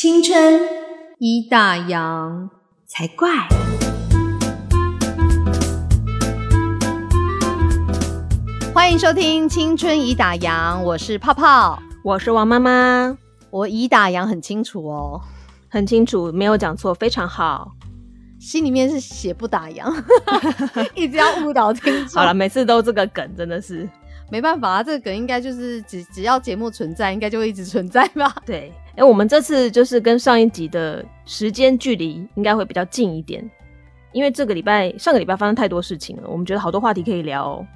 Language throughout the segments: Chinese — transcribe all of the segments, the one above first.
青春一大洋才怪。欢迎收听《青春已打烊》，我是泡泡，我是王妈妈。我已打烊很清楚哦，很清楚，没有讲错，非常好。心里面是写不打烊，一直要误导听众。好了，每次都这个梗，真的是没办法啊。这个梗应该就是只只要节目存在，应该就会一直存在吧？对。哎，我们这次就是跟上一集的时间距离应该会比较近一点，因为这个礼拜上个礼拜发生太多事情了，我们觉得好多话题可以聊。哦。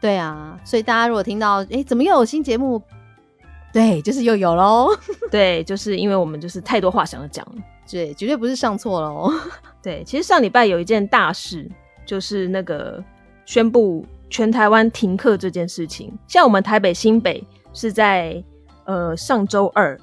对啊，所以大家如果听到哎，怎么又有新节目？对，就是又有喽。对，就是因为我们就是太多话想要讲了，对，绝对不是上错了哦。对，其实上礼拜有一件大事，就是那个宣布全台湾停课这件事情。像我们台北新北是在呃上周二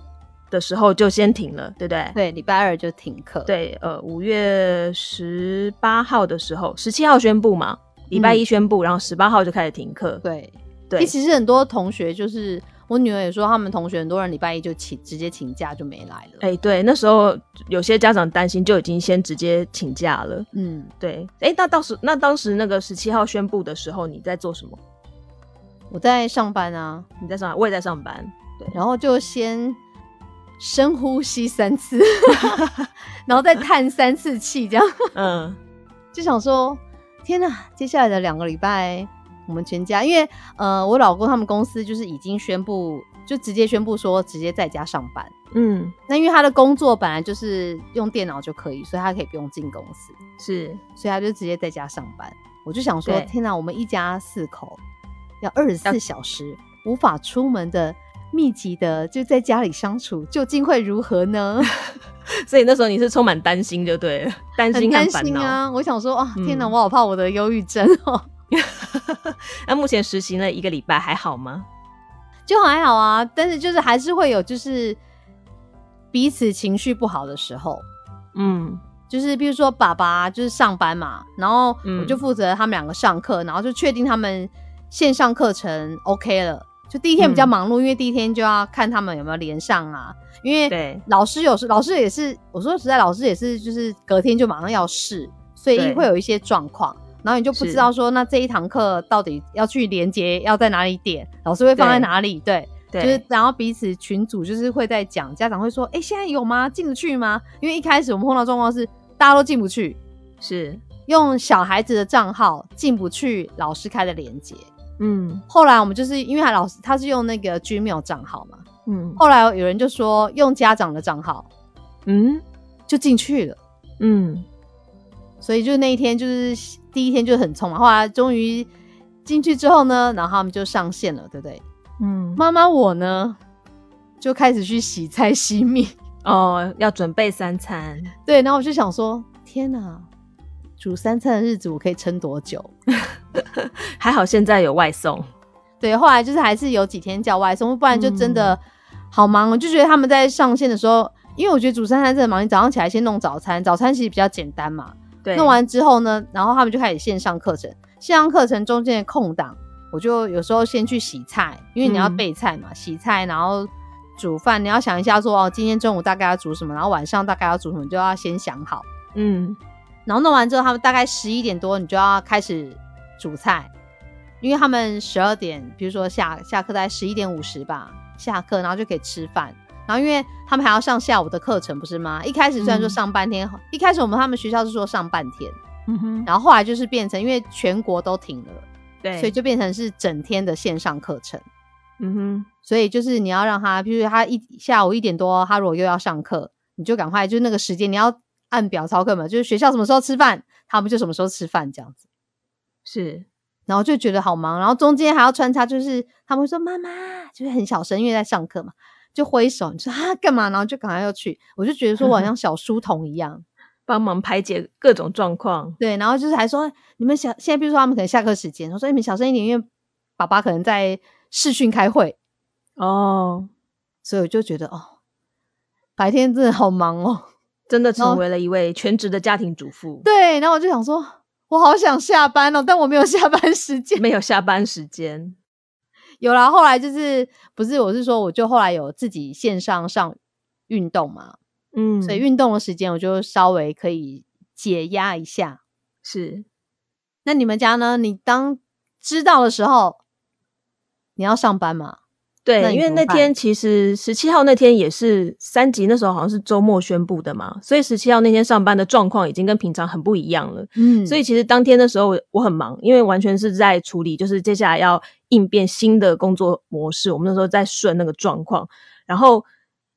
的时候就先停了，对不对？对，礼拜二就停课。对，呃，五月十八号的时候，十七号宣布嘛，礼拜一宣布，然后十八号就开始停课。对，对，其实很多同学就是。我女儿也说，他们同学很多人礼拜一就请直接请假就没来了。哎，对，那时候有些家长担心，就已经先直接请假了。嗯，对。哎，那当时那当时那个十七号宣布的时候，你在做什么？我在上班啊。你在上班，我也在上班。对，然后就先深呼吸三次，然后再叹三次气，这样。嗯，就想说，天哪，接下来的两个礼拜。我们全家，因为呃，我老公他们公司就是已经宣布，就直接宣布说直接在家上班。嗯，那因为他的工作本来就是用电脑就可以，所以他可以不用进公司，是，所以他就直接在家上班。我就想说，天哪，我们一家四口要二十四小时无法出门的密集的就在家里相处，究竟会如何呢？所以那时候你是充满担心，就对了，担心担心啊！我想说，啊，天哪，我好怕我的忧郁症哦。那目前实行了一个礼拜，还好吗？就还好啊，但是就是还是会有就是彼此情绪不好的时候。嗯，就是比如说爸爸就是上班嘛，然后我就负责他们两个上课，然后就确定他们线上课程 OK 了。就第一天比较忙碌，因为第一天就要看他们有没有连上啊。因为老师有时老师也是，我说实在，老师也是，就是隔天就马上要试，所以会有一些状况。然后你就不知道说，那这一堂课到底要去连接，要在哪里点，老师会放在哪里？对，就是然后彼此群组就是会在讲，家长会说，哎，现在有吗？进得去吗？因为一开始我们碰到状况是大家都进不去，是用小孩子的账号进不去老师开的连接。嗯，后来我们就是因为他老师他是用那个 Gmail 账号嘛，嗯，后来有人就说用家长的账号，嗯，就进去了，嗯。所以就那一天，就是第一天就很匆忙。后来终于进去之后呢，然后他们就上线了，对不对？嗯。妈妈我呢，就开始去洗菜洗米哦，要准备三餐。对，然后我就想说，天哪，煮三餐的日子我可以撑多久？还好现在有外送。对，后来就是还是有几天叫外送，不然就真的好忙。我就觉得他们在上线的时候，因为我觉得煮三餐真的忙。你早上起来先弄早餐，早餐其实比较简单嘛。对弄完之后呢，然后他们就开始线上课程。线上课程中间的空档，我就有时候先去洗菜，因为你要备菜嘛，洗菜，然后煮饭。你要想一下说哦，今天中午大概要煮什么，然后晚上大概要煮什么，就要先想好。嗯，然后弄完之后，他们大概十一点多，你就要开始煮菜，因为他们十二点，比如说下下课在十一点五十吧，下课然后就可以吃饭。然后，因为他们还要上下午的课程，不是吗？一开始虽然说上半天，一开始我们他们学校是说上半天，嗯哼，然后后来就是变成，因为全国都停了，对，所以就变成是整天的线上课程，嗯哼，所以就是你要让他，比如他一下午一点多，他如果又要上课，你就赶快就那个时间你要按表操课嘛，就是学校什么时候吃饭，他们就什么时候吃饭这样子，是，然后就觉得好忙，然后中间还要穿插，就是他们会说妈妈，就是很小声，因为在上课嘛。就挥手，你说啊干嘛？然后就赶快要去，我就觉得说我好像小书童一样，帮忙排解各种状况。对，然后就是还说你们小现在，比如说他们可能下课时间，我说你们小声一点，因为爸爸可能在视讯开会哦。所以我就觉得哦，白天真的好忙哦，真的成为了一位全职的家庭主妇。对，然后我就想说，我好想下班哦，但我没有下班时间，没有下班时间。有啦，后来就是不是我是说，我就后来有自己线上上运动嘛，嗯，所以运动的时间我就稍微可以解压一下。是，那你们家呢？你当知道的时候，你要上班吗？对，因为那天其实十七号那天也是三级，那时候好像是周末宣布的嘛，所以十七号那天上班的状况已经跟平常很不一样了。嗯，所以其实当天的时候我很忙，因为完全是在处理，就是接下来要应变新的工作模式。我们那时候在顺那个状况，然后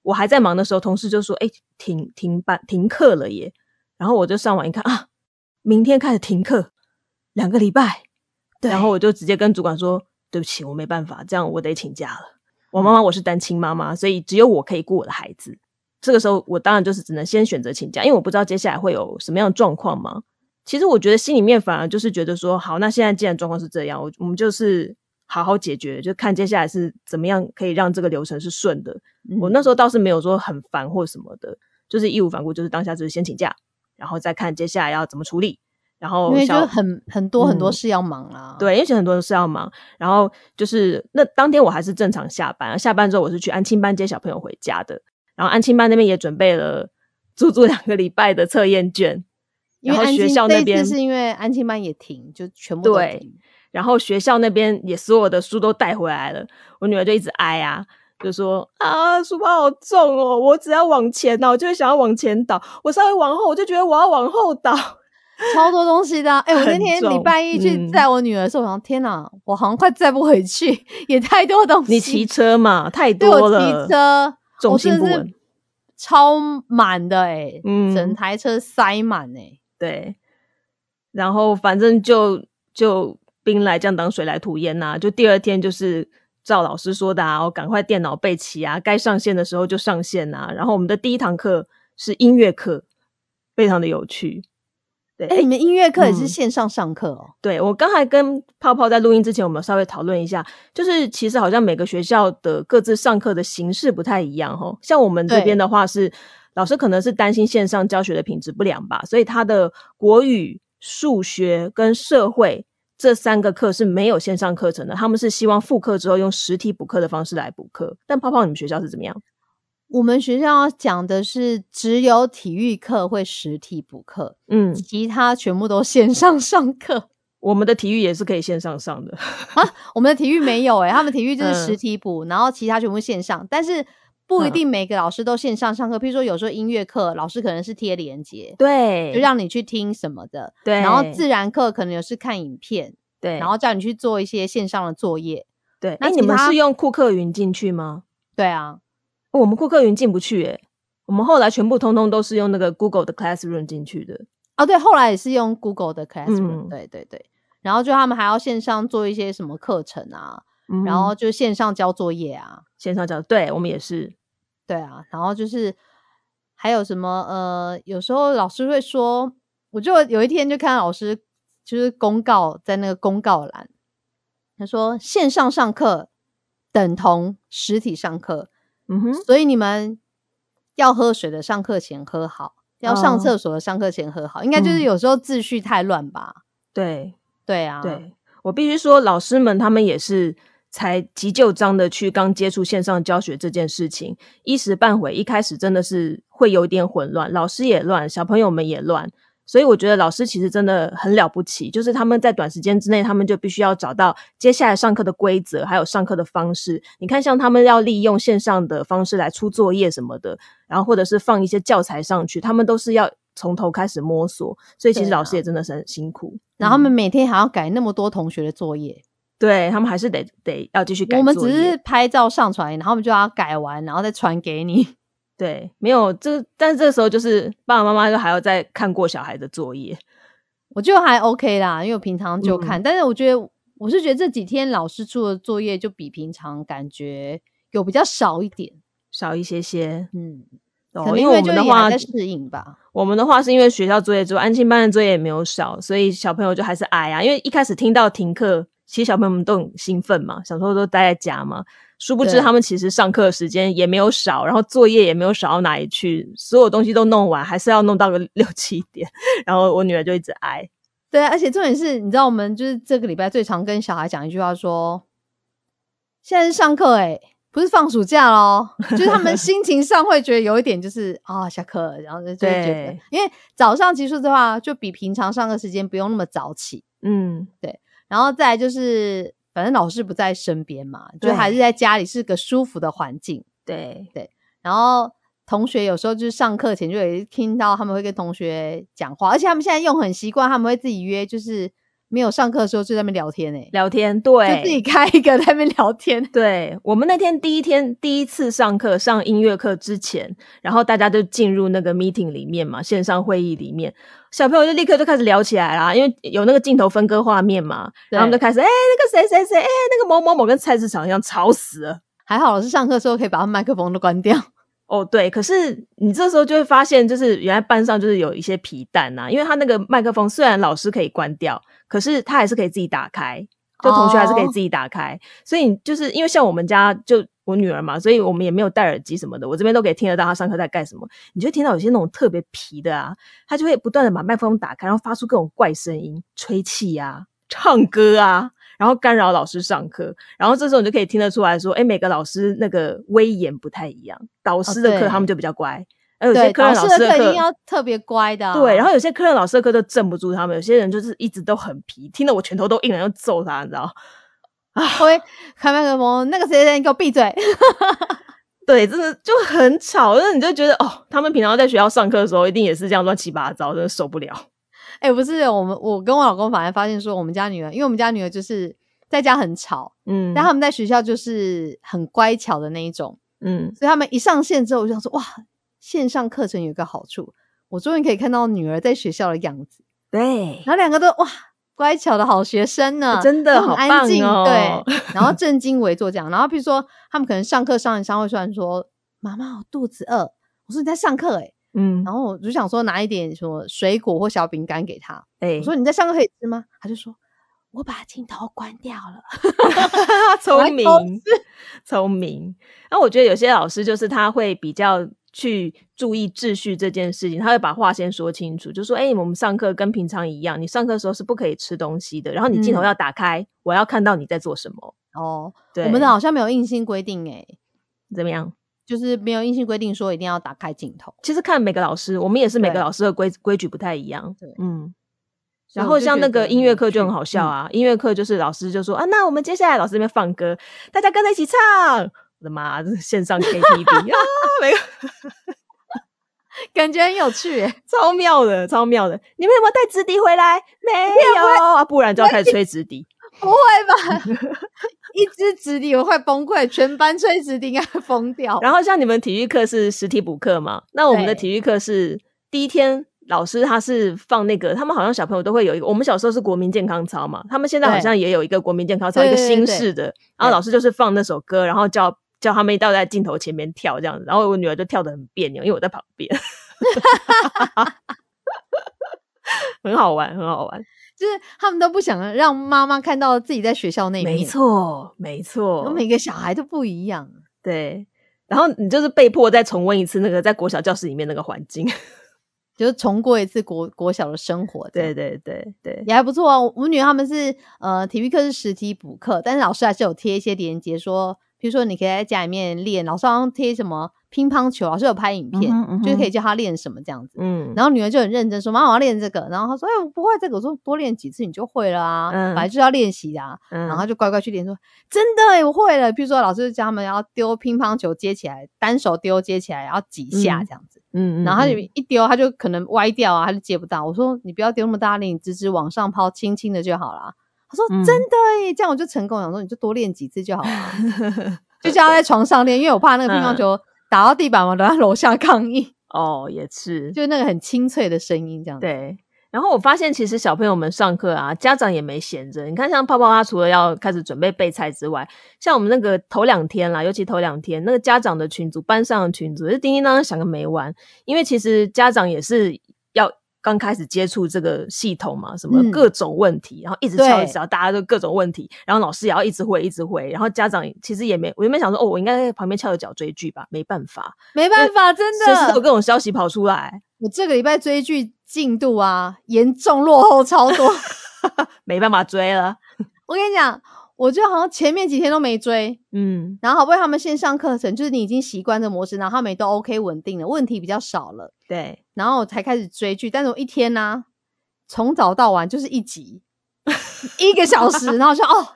我还在忙的时候，同事就说：“哎，停停班停课了耶！”然后我就上网一看啊，明天开始停课两个礼拜，然后我就直接跟主管说：“对不起，我没办法，这样我得请假了。”我妈妈我是单亲妈妈，所以只有我可以顾我的孩子。这个时候，我当然就是只能先选择请假，因为我不知道接下来会有什么样的状况嘛。其实我觉得心里面反而就是觉得说，好，那现在既然状况是这样，我我们就是好好解决，就看接下来是怎么样可以让这个流程是顺的。我那时候倒是没有说很烦或什么的，就是义无反顾，就是当下就是先请假，然后再看接下来要怎么处理。然后因为就很很多很多事要忙啊，对，因为很多事要忙。然后就是那当天我还是正常下班，下班之后我是去安亲班接小朋友回家的。然后安亲班那边也准备了足足两个礼拜的测验卷，然后学校那边是因为安亲班也停，就全部对。然后学校那边也所有的书都带回来了，我女儿就一直哀啊，就说啊书包好重哦，我只要往前倒，我就会想要往前倒，我稍微往后我就觉得我要往后倒。超多东西的，哎，我那天礼拜一去载我女儿的时候，我想天哪，我好像快载不回去，也太多东西。你骑车嘛，太多了。骑车，重心不稳，超满的哎，嗯，整台车塞满哎，对。然后反正就就兵来将挡，水来土掩呐，就第二天就是赵老师说的啊，我赶快电脑备齐啊，该上线的时候就上线呐。然后我们的第一堂课是音乐课，非常的有趣。哎，你们音乐课也是线上上课哦？对，我刚才跟泡泡在录音之前，我们稍微讨论一下，就是其实好像每个学校的各自上课的形式不太一样哈。像我们这边的话，是老师可能是担心线上教学的品质不良吧，所以他的国语、数学跟社会这三个课是没有线上课程的，他们是希望复课之后用实体补课的方式来补课。但泡泡，你们学校是怎么样？我们学校讲的是只有体育课会实体补课，嗯，其他全部都线上 上课。我们的体育也是可以线上上的啊，我们的体育没有哎，他们体育就是实体补，然后其他全部线上，但是不一定每个老师都线上上课。譬如说有时候音乐课老师可能是贴连接，对，就让你去听什么的，对。然后自然课可能有是看影片，对，然后叫你去做一些线上的作业，对。那你们是用库克云进去吗？对啊。我们库克云进不去诶，我们后来全部通通都是用那个 Google 的 Classroom 进去的。哦，对，后来也是用 Google 的 Classroom，对对对。然后就他们还要线上做一些什么课程啊，然后就线上交作业啊，线上交，对我们也是，对啊。然后就是还有什么呃，有时候老师会说，我就有一天就看到老师就是公告在那个公告栏，他说线上上课等同实体上课。嗯哼，所以你们要喝水的上课前喝好，要上厕所的上课前喝好，应该就是有时候秩序太乱吧？对，对啊，对我必须说，老师们他们也是才急就章的去刚接触线上教学这件事情，一时半会一开始真的是会有点混乱，老师也乱，小朋友们也乱。所以我觉得老师其实真的很了不起，就是他们在短时间之内，他们就必须要找到接下来上课的规则，还有上课的方式。你看，像他们要利用线上的方式来出作业什么的，然后或者是放一些教材上去，他们都是要从头开始摸索。所以其实老师也真的是很辛苦。然后他们每天还要改那么多同学的作业，对他们还是得得要继续改。我们只是拍照上传，然后我们就要改完，然后再传给你。对，没有这，但是这个时候就是爸爸妈妈就还要再看过小孩的作业，我觉得还 OK 啦，因为我平常就看，但是我觉得我是觉得这几天老师出的作业就比平常感觉有比较少一点，少一些些，嗯，因为我们的话在适应吧。我们的话是因为学校作业之后，安庆班的作业也没有少，所以小朋友就还是矮啊。因为一开始听到停课，其实小朋友们都很兴奋嘛，小时候都待在家嘛。殊不知，他们其实上课时间也没有少，然后作业也没有少到哪里去，所有东西都弄完，还是要弄到个 六七点。然后我女儿就一直挨。对，而且重点是，你知道，我们就是这个礼拜最常跟小孩讲一句话，说：“现在是上课，哎，不是放暑假喽，就是他们心情上会觉得有一点就是啊下课，然后就就觉得，因为早上其实的话就比平常上课时间不用那么早起，嗯，对，然后再就是反正老师不在身边嘛，就还是在家里是个舒服的环境，对对，然后同学有时候就是上课前就有听到他们会跟同学讲话，而且他们现在用很习惯，他们会自己约就是。没有上课的时候就在那边聊天诶，聊天对，就自己开一个在那边聊天。对我们那天第一天第一次上课上音乐课之前，然后大家就进入那个 meeting 里面嘛，线上会议里面，小朋友就立刻就开始聊起来啦，因为有那个镜头分割画面嘛，然后就开始哎那个谁谁谁哎那个某某某跟菜市场一样吵死了，还好老师上课的时候可以把麦克风都关掉。哦，对，可是你这时候就会发现，就是原来班上就是有一些皮蛋呐，因为他那个麦克风虽然老师可以关掉，可是他还是可以自己打开，就同学还是可以自己打开，所以就是因为像我们家就我女儿嘛，所以我们也没有戴耳机什么的，我这边都可以听得到她上课在干什么。你就听到有些那种特别皮的啊，他就会不断的把麦克风打开，然后发出各种怪声音，吹气啊，唱歌啊。然后干扰老师上课，然后这时候你就可以听得出来说，哎，每个老师那个威严不太一样。导师的课他们就比较乖，而有些科任老师的课一定要特别乖的。对，然后有些科任老师的课都镇不住他们，有些人就是一直都很皮，听得我拳头都硬了，要揍他，你知道？啊，喂开麦克风，那个谁谁，你给我闭嘴！对，真的就很吵，那你就觉得哦，他们平常在学校上课的时候，一定也是这样乱七八糟，真的受不了。哎，不是我们，我跟我老公反而发现说，我们家女儿，因为我们家女儿就是在家很吵，嗯，但他们在学校就是很乖巧的那一种，嗯，所以他们一上线之后，我就想说，哇，线上课程有一个好处，我终于可以看到女儿在学校的样子，对，然后两个都哇，乖巧的好学生呢，真的很安静，哦对，然后正襟危坐这样，然后比如说他们可能上课上一上会突然说，妈妈我肚子饿，我说你在上课，哎。嗯，然后我就想说拿一点什么水果或小饼干给他。哎，我说你在上课可以吃吗？他就说我把镜头关掉了。聪明，聪明。那我觉得有些老师就是他会比较去注意秩序这件事情，他会把话先说清楚，就说：“哎，我们上课跟平常一样，你上课的时候是不可以吃东西的，然后你镜头要打开，我要看到你在做什么。”哦，对，我们的好像没有硬性规定，哎，怎么样？就是没有硬性规定说一定要打开镜头。其实看每个老师，我们也是每个老师的规规矩不太一样。对，嗯。然后像那个音乐课就很好笑啊，音乐课就是老师就说啊，那我们接下来老师那边放歌，大家跟着一起唱。我的妈，这是线上 KTV 啊，没有，感觉很有趣，超妙的，超妙的。你们有没有带纸笛回来？没有啊，不然就要开始吹纸笛。不会吧？一支直笛我快崩溃，全班吹直笛应该疯掉。然后像你们体育课是实体补课嘛？那我们的体育课是第一天老师他是放那个，他们好像小朋友都会有一个。我们小时候是国民健康操嘛，他们现在好像也有一个国民健康操，一个新式的。然后老师就是放那首歌，然后叫叫他们一道在镜头前面跳这样子。然后我女儿就跳的很别扭，因为我在旁边，很好玩，很好玩。就是他们都不想让妈妈看到自己在学校那面，没错，没错。每个小孩都不一样，对。然后你就是被迫再重温一次那个在国小教室里面那个环境，就是重过一次国国小的生活。对对对对，也还不错啊。我女儿他们是呃体育课是实体补课，但是老师还是有贴一些链接，说比如说你可以在家里面练，老师好像贴什么。乒乓球老师有拍影片，就是可以叫他练什么这样子。嗯，然后女儿就很认真说：“妈妈，我要练这个。”然后她说：“哎，我不会这个。”我说：“多练几次你就会了啊，本来就是要练习的。”然后就乖乖去练，说：“真的哎，我会了。”比如说老师教他们要丢乒乓球接起来，单手丢接起来，然后几下这样子。嗯，然后他就一丢，他就可能歪掉啊，他就接不到。我说：“你不要丢那么大力，你直直往上抛，轻轻的就好了。”他说：“真的哎，这样我就成功。”我说：“你就多练几次就好了，就叫他在床上练，因为我怕那个乒乓球。”打到地板嘛，都在楼下抗议。哦，也是，就那个很清脆的声音，这样。对。然后我发现，其实小朋友们上课啊，家长也没闲着。你看，像泡泡他除了要开始准备备菜之外，像我们那个头两天啦，尤其头两天，那个家长的群组、班上的群组，是叮叮当当响个没完。因为其实家长也是要。刚开始接触这个系统嘛，什么各种问题，然后一直敲一直敲，大家都各种问题，然后老师也要一直回一直回，然后家长其实也没，我原本想说，哦，我应该在旁边翘着脚追剧吧，没办法，没办法，真的，就是有各种消息跑出来。我这个礼拜追剧进度啊，严重落后超多，没办法追了。我跟你讲。我就好像前面几天都没追，嗯，然后好不容易他们线上课程，就是你已经习惯这模式，然后他们也都 OK 稳定了，问题比较少了，对，然后我才开始追剧，但是我一天呢，从早到晚就是一集，一个小时，然后说哦。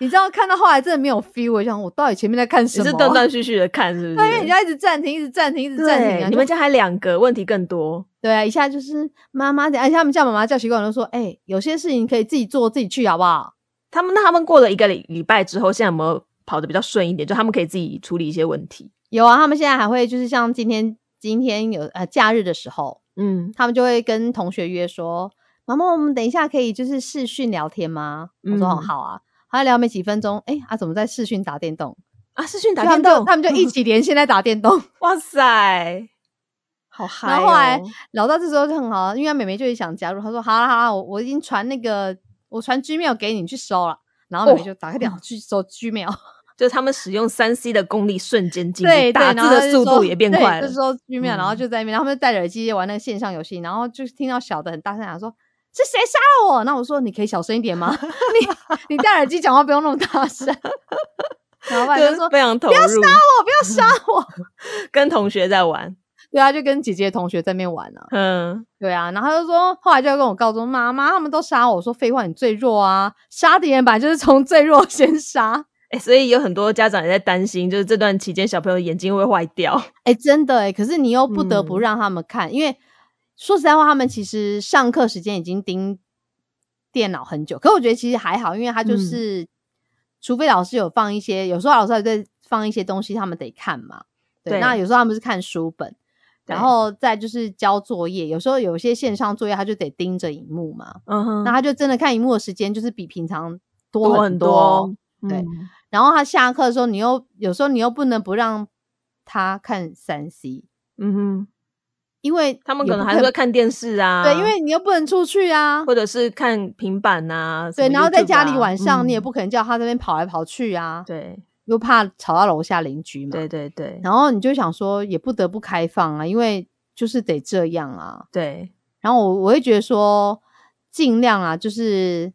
你知道看到后来真的没有 feel，我想我到底前面在看什么？是断断 续续的看，是不是？因为你要一直暂停，一直暂停，一直暂停啊！你们家还两个问题更多，对啊，一下就是妈妈，而且他们叫妈妈叫习惯，就说哎，有些事情可以自己做，自己去，好不好？他们那他们过了一个礼礼拜之后，现在有没有跑的比较顺一点？就他们可以自己处理一些问题。有啊，他们现在还会就是像今天今天有呃假日的时候，嗯，他们就会跟同学约说，妈妈，我们等一下可以就是视讯聊天吗？我说很好啊。还聊没几分钟，哎，啊，怎么在视讯打电动啊？视讯打电动，他们就一起连线在打电动。哇塞，好嗨！然后后来聊到这时候就很好，因为妹妹就想加入，她说：“好啦好啦，我我已经传那个，我传 Gmail 给你去收了。”然后妹妹就打开电脑去收 Gmail，就是他们使用三 C 的功力瞬间进步，打字的速度也变快了。就说 Gmail，然后就在那边，他们就戴着耳机玩那个线上游戏，然后就听到小的很大声讲说。是谁杀了我？那我说你可以小声一点吗？你你戴耳机讲话不用那么大声。然后爸就说非常投入，不要杀我，不要杀我。跟同学在玩，对啊，就跟姐姐同学在那边玩呢。嗯，对啊。然后他就说，后来就要跟我告诉妈妈，他们都杀我。我说废话，你最弱啊，杀敌人本来就是从最弱先杀。哎，所以有很多家长也在担心，就是这段期间小朋友眼睛会坏掉。哎，真的哎，可是你又不得不让他们看，因为。说实在话，他们其实上课时间已经盯电脑很久，可我觉得其实还好，因为他就是，除非老师有放一些，有时候老师还在放一些东西，他们得看嘛。对，那有时候他们是看书本，然后再就是交作业，有时候有些线上作业他就得盯着荧幕嘛。嗯哼，那他就真的看荧幕的时间就是比平常多很多。对，然后他下课的时候，你又有时候你又不能不让他看三 C。嗯哼。因为他们可能还是会看电视啊，对，因为你又不能出去啊，或者是看平板呐，对，然后在家里晚上你也不可能叫他这边跑来跑去啊，对，又怕吵到楼下邻居嘛，对对对，然后你就想说也不得不开放啊，因为就是得这样啊，对，然后我我会觉得说尽量啊，就是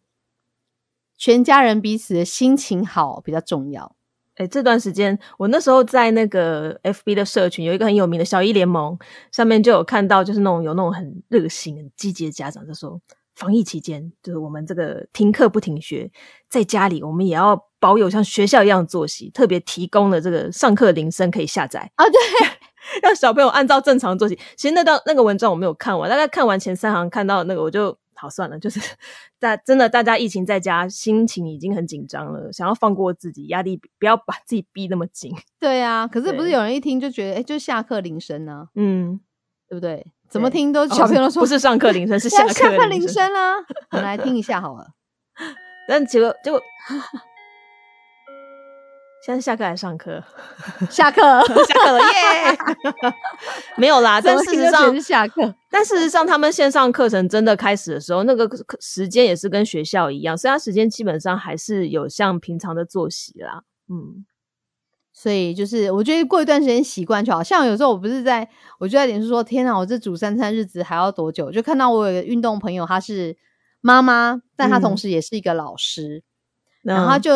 全家人彼此的心情好比较重要。哎，这段时间我那时候在那个 FB 的社群有一个很有名的小一联盟，上面就有看到，就是那种有那种很热心、很积极的家长就说，防疫期间就是我们这个停课不停学，在家里我们也要保有像学校一样的作息，特别提供了这个上课铃声可以下载啊，对，让小朋友按照正常作息。其实那道那个文章我没有看完，大概看完前三行，看到那个我就。好算了，就是 大真的，大家疫情在家，心情已经很紧张了，想要放过自己，压力不要把自己逼那么紧。对啊，可是不是有人一听就觉得，哎，就下课铃声呢？嗯，对不对？怎么听都小朋友都说不是上课铃声，是下课 铃声啊。我们来听一下好了。但结果结果。现在下课还上课？下课，下课了耶！没有啦，但事实上下课。但事实上，他们线上课程真的开始的时候，那个时间也是跟学校一样，所以他时间基本上还是有像平常的作息啦。嗯，所以就是我觉得过一段时间习惯就好。像有时候我不是在，我就在脸书说：“天哪，我这煮三餐日子还要多久？”就看到我有个运动朋友，他是妈妈，但他同时也是一个老师，然后他就。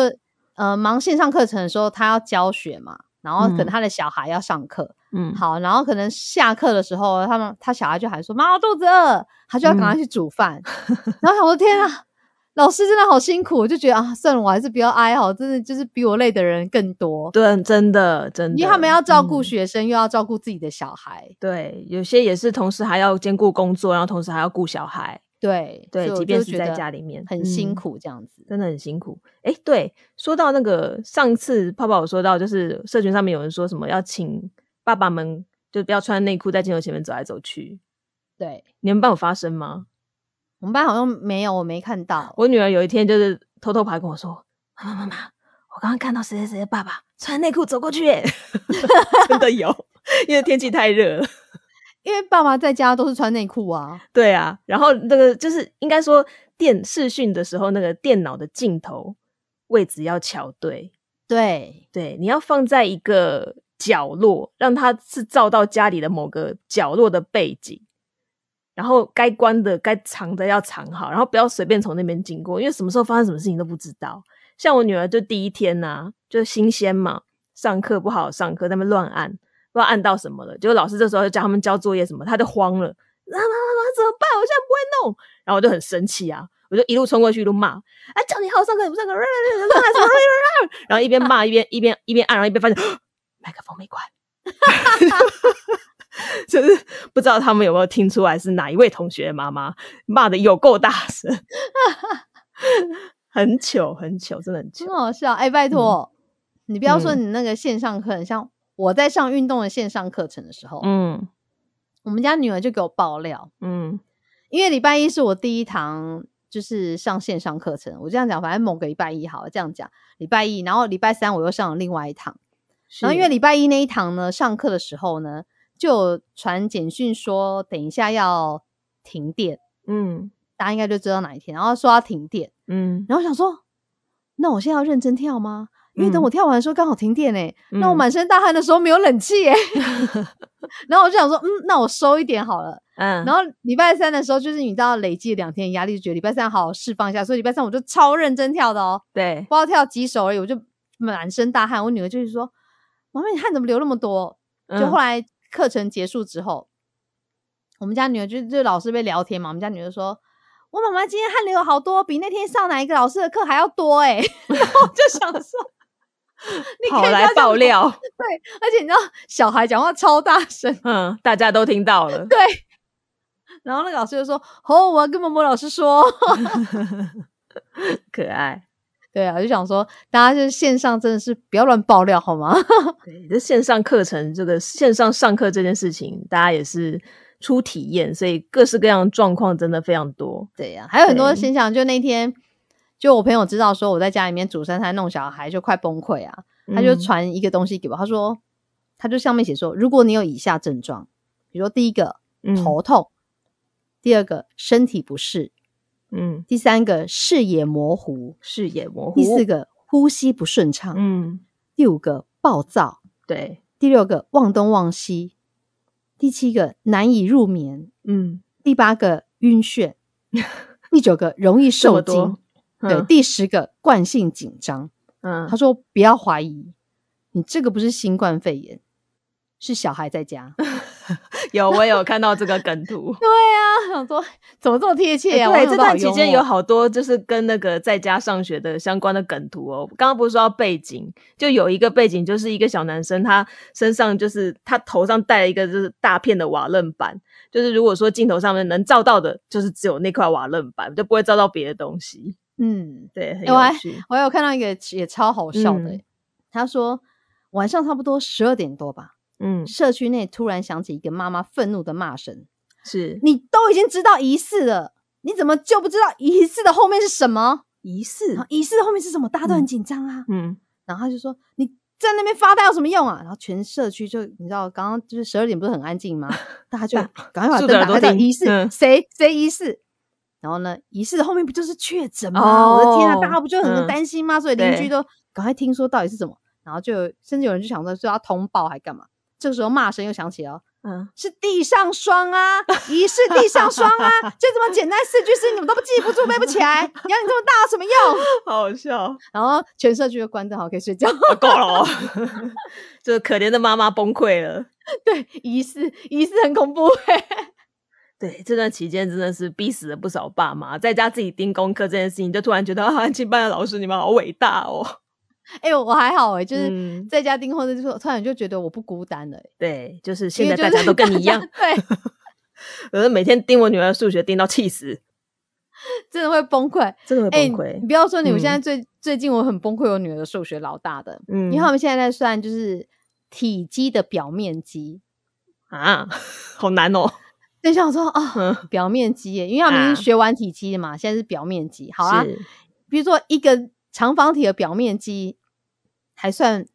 呃，忙线上课程的时候，他要教学嘛，然后可能他的小孩要上课，嗯，好，然后可能下课的时候，他们他小孩就喊说：“妈，我肚子饿。”他就要赶快去煮饭。然后我说：“天啊，老师真的好辛苦！”我就觉得啊，算了，我还是不要哀嚎，真的就是比我累的人更多。对，真的真的，因为他们要照顾学生，又要照顾自己的小孩。对，有些也是同时还要兼顾工作，然后同时还要顾小孩。对对，即便是在家里面很辛苦，这样子真的很辛苦。哎，对，说到那个上次泡泡有说到，就是社群上面有人说什么要请爸爸们就不要穿内裤在镜头前面走来走去。对，你们班有发生吗？我们班好像没有，我没看到。我女儿有一天就是偷偷跑跟我说：“妈妈妈妈，我刚刚看到谁谁谁的爸爸穿内裤走过去。”真的有，因为天气太热了。因为爸妈在家都是穿内裤啊，对啊，然后那个就是应该说电视讯的时候，那个电脑的镜头位置要调对，对。对，你要放在一个角落，让它是照到家里的某个角落的背景，然后该关的、该藏的要藏好，然后不要随便从那边经过，因为什么时候发生什么事情都不知道。像我女儿就第一天呐，就新鲜嘛，上课不好上课，那边乱按，不知道按到什么了。结果老师这时候就叫他们交作业什么，他就慌了，妈妈妈怎么办？我现在不会弄，然后我就很生气啊，我就一路冲过去一路骂，哎，叫你好好上课你不上课，然后一边骂一边一边一边按，然后一边发现麦克风没关。就是不知道他们有没有听出来是哪一位同学妈妈骂的有够大声，很糗很糗，真的很糗，很好笑。哎，拜托，你不要说你那个线上课，像我在上运动的线上课程的时候，嗯，我们家女儿就给我爆料，嗯，因为礼拜一是我第一堂就是上线上课程，我这样讲，反正某个礼拜一好了，这样讲，礼拜一，然后礼拜三我又上了另外一堂，然后因为礼拜一那一堂呢，上课的时候呢。就传简讯说，等一下要停电，嗯，大家应该就知道哪一天。然后说要停电，嗯，然后想说，那我现在要认真跳吗？因为等我跳完的时候刚好停电哎，那我满身大汗的时候没有冷气哎，然后我就想说，嗯，那我收一点好了，嗯。然后礼拜三的时候，就是你知道累积两天压力，就觉得礼拜三好好释放一下，所以礼拜三我就超认真跳的哦，对，不知道跳几首而已，我就满身大汗。我女儿就是说，妈妈你汗怎么流那么多？就后来。课程结束之后，我们家女儿就就老师被聊天嘛。我们家女儿说：“我妈妈今天汗流好多，比那天上哪一个老师的课还要多。”哎，然后就想说：“ 你好来爆料。”对，而且你知道小孩讲话超大声，嗯，大家都听到了。对，然后那个老师就说：“哦，我要跟某某老师说。”可爱。对啊，就想说，大家就是线上真的是不要乱爆料好吗？对，这线上课程，这个线上上课这件事情，大家也是初体验，所以各式各样的状况真的非常多。对呀，还有很多现象。就那天，就我朋友知道说我在家里面煮三餐弄小孩，就快崩溃啊！他就传一个东西给我，他说，他就上面写说，如果你有以下症状，比如说第一个头痛，第二个身体不适。嗯，第三个视野模糊，视野模糊。第四个呼吸不顺畅，嗯。第五个暴躁，对。第六个忘东忘西，第七个难以入眠，嗯。第八个晕眩，第九个容易受惊，对。第十个惯性紧张，嗯。他说不要怀疑，你这个不是新冠肺炎，是小孩在家。有，我有看到这个梗图。对啊，想说怎么这么贴切啊？对，这段期间有好多就是跟那个在家上学的相关的梗图哦。刚刚不是说到背景，就有一个背景，就是一个小男生，他身上就是他头上戴了一个就是大片的瓦楞板，就是如果说镜头上面能照到的，就是只有那块瓦楞板，就不会照到别的东西。嗯，对，很有趣。我有看到一个也超好笑的，他说晚上差不多十二点多吧。嗯，社区内突然响起一个妈妈愤怒的骂声：“是你都已经知道疑似了，你怎么就不知道疑似的后面是什么？疑似，疑似的后面是什么？大家都很紧张啊。嗯，然后他就说：你在那边发呆有什么用啊？然后全社区就你知道，刚刚就是十二点不是很安静吗？大家就 赶快把灯打开，讲疑似谁谁疑似？然后呢，疑似的后面不就是确诊吗？我的天啊，大家不就很担心吗？所以邻居都赶快听说到底是什么，然后就甚至有人就想说，说要通报还干嘛？这个时候骂声又响起了，嗯，是地上霜啊，疑似地上霜啊，就这么简单四句诗你们都不记不住背不起来，养你这么大有什么用？好笑。然后全社区都关灯，好可以睡觉，够了。这可怜的妈妈崩溃了。对，疑似疑似很恐怖。对，这段期间真的是逼死了不少爸妈，在家自己盯功课这件事情，就突然觉得啊，安 亲班的老师你们好伟大哦。哎，我还好哎，就是在家订货的时候，突然就觉得我不孤单了。对，就是现在大家都跟你一样。对，我是每天盯我女儿数学盯到气死，真的会崩溃，真的会崩溃。你不要说你，我现在最最近我很崩溃，我女儿的数学老大的，嗯，因为他们现在在算就是体积的表面积啊，好难哦。等一下我说哦，表面积，因为他们已经学完体积的嘛，现在是表面积。好啊，比如说一个长方体的表面积。还算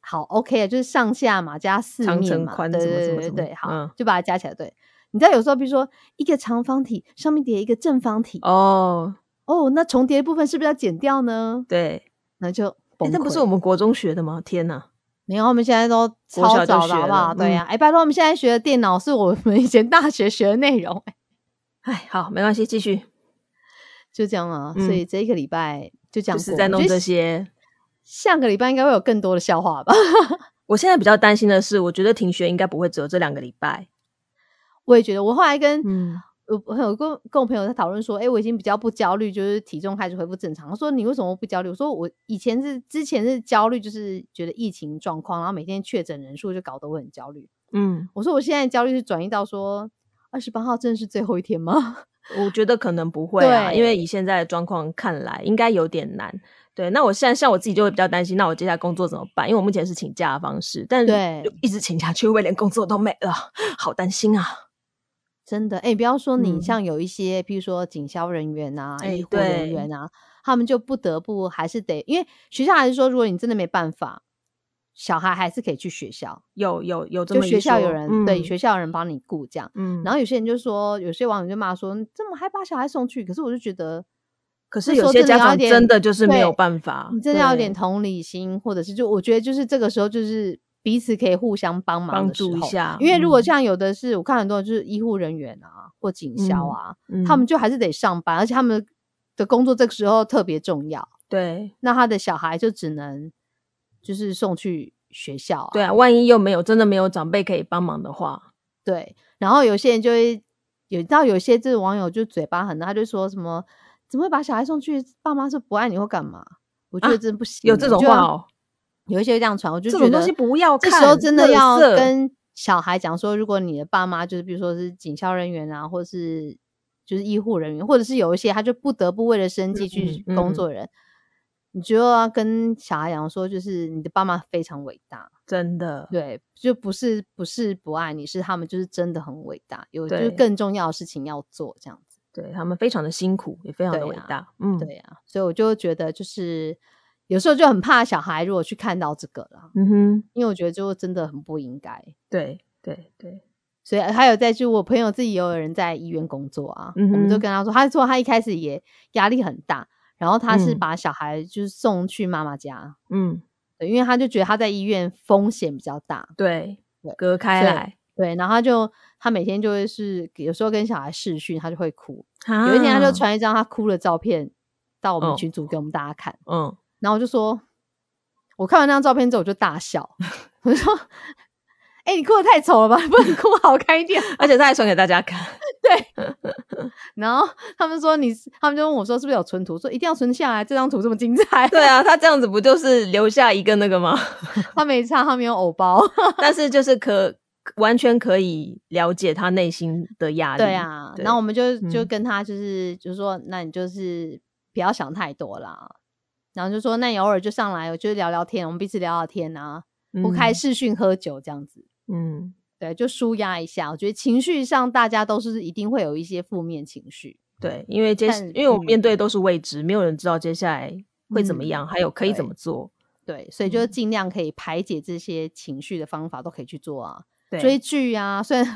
好，OK 啊，就是上下嘛，加四面嘛，对对对对，好，就把它加起来。对，你知道有时候，比如说一个长方体上面叠一个正方体，哦哦，那重叠的部分是不是要减掉呢？对，那就那不是我们国中学的吗？天哪，没有，我们现在都超早的好不好？对呀，哎，拜托，我们现在学的电脑是我们以前大学学的内容。哎，好，没关系，继续。就这样啊。所以这一个礼拜就这样，是在弄这些。下个礼拜应该会有更多的笑话吧？我现在比较担心的是，我觉得停学应该不会只有这两个礼拜。我也觉得，我后来跟我有跟跟我朋友在讨论说，哎，我已经比较不焦虑，就是体重开始恢复正常。他说你为什么不焦虑？我说我以前是之前是焦虑，就是觉得疫情状况，然后每天确诊人数就搞得我很焦虑。嗯，我说我现在焦虑是转移到说二十八号真的是最后一天吗？我觉得可能不会啊，因为以现在的状况看来，应该有点难。对，那我现在像我自己就会比较担心，那我接下来工作怎么办？因为我目前是请假的方式，但是一直请假，却会连工作都没了，好担心啊！真的，哎，不要说你像有一些，譬如说警消人员啊、医护人员啊，他们就不得不还是得，因为学校还是说，如果你真的没办法，小孩还是可以去学校。有有有，就学校有人对学校有人帮你顾这样。嗯，然后有些人就说，有些网友就骂说，这么还把小孩送去？可是我就觉得。可是有些家长真的就是没有办法，你真的要有点同理心，或者是就我觉得就是这个时候就是彼此可以互相帮忙帮助一下。因为如果像有的是我看很多就是医护人员啊或警消啊，他们就还是得上班，而且他们的工作这个时候特别重要。对，那他的小孩就只能就是送去学校。对啊，万一又没有真的没有长辈可以帮忙的话，对。然后有些人就会有到有些这网友就嘴巴很大，他就说什么。怎么会把小孩送去？爸妈是不爱你或干嘛？我觉得真不行。有这种话哦，有一些这样传，我就觉得这种东西不要看。这时候真的要跟小孩讲说，如果你的爸妈就是，比如说是警校人员啊，或是就是医护人员，或者是有一些他就不得不为了生计去工作的人，你就要跟小孩讲说，就是你的爸妈非常伟大，真的。对，就不是不是不爱你，是他们就是真的很伟大，有就是更重要的事情要做，这样子。对他们非常的辛苦，也非常的伟大。嗯，对呀，所以我就觉得，就是有时候就很怕小孩如果去看到这个了，嗯哼，因为我觉得就真的很不应该。对对对，所以还有在就我朋友自己也有人在医院工作啊，我们就跟他说，他说他一开始也压力很大，然后他是把小孩就是送去妈妈家，嗯，对，因为他就觉得他在医院风险比较大，对，隔开来。对，然后他就他每天就会是有时候跟小孩视讯，他就会哭。有一天他就传一张他哭的照片到我们群组给我们大家看。嗯，然后我就说，我看完那张照片之后我就大笑，我就说：“哎，你哭的太丑了吧，不能哭好看一点。”而且他还传给大家看。对，然后他们说你，他们就问我说是不是有存图？说一定要存下来，这张图这么精彩。对啊，他这样子不就是留下一个那个吗？他没差，他没有偶包，但是就是可。完全可以了解他内心的压力。对啊，然后我们就就跟他就是就是说，那你就是不要想太多啦。然后就说，那你偶尔就上来，我就聊聊天，我们彼此聊聊天啊，不开视讯喝酒这样子。嗯，对，就舒压一下。我觉得情绪上大家都是一定会有一些负面情绪。对，因为接因为我们面对都是未知，没有人知道接下来会怎么样，还有可以怎么做。对，所以就尽量可以排解这些情绪的方法都可以去做啊。追剧啊，虽然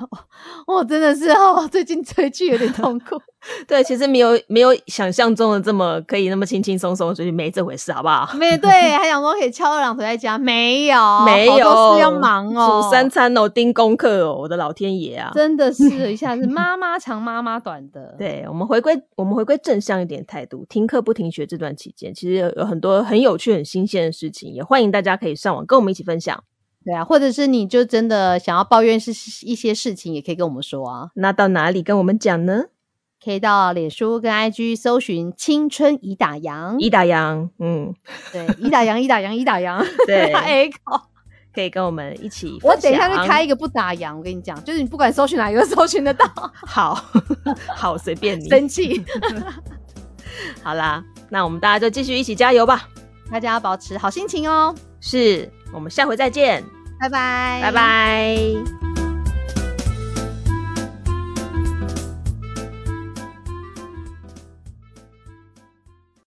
我真的是哦，最近追剧有点痛苦。对，其实没有没有想象中的这么可以那么轻轻松松所以，没这回事，好不好？没对，还想说可以 翘二郎腿在家，没有，没有，要忙哦，煮三餐哦，盯功课哦，我的老天爷啊！真的是一下子妈妈长妈妈短的。对我们回归，我们回归正向一点态度，停课不停学这段期间，其实有很多很有趣、很新鲜的事情，也欢迎大家可以上网跟我们一起分享。对啊，或者是你就真的想要抱怨是一些事情，也可以跟我们说啊。那到哪里跟我们讲呢？可以到脸书跟 IG 搜寻“青春已打烊”，已打烊，嗯，对，已打烊，已打烊，已打烊，对，可以跟我们一起。我等一下就开一个不打烊，我跟你讲，就是你不管搜寻哪一个，搜寻得到。好 好，随便你。生气。好啦，那我们大家就继续一起加油吧。大家要保持好心情哦。是我们下回再见。拜拜，拜拜。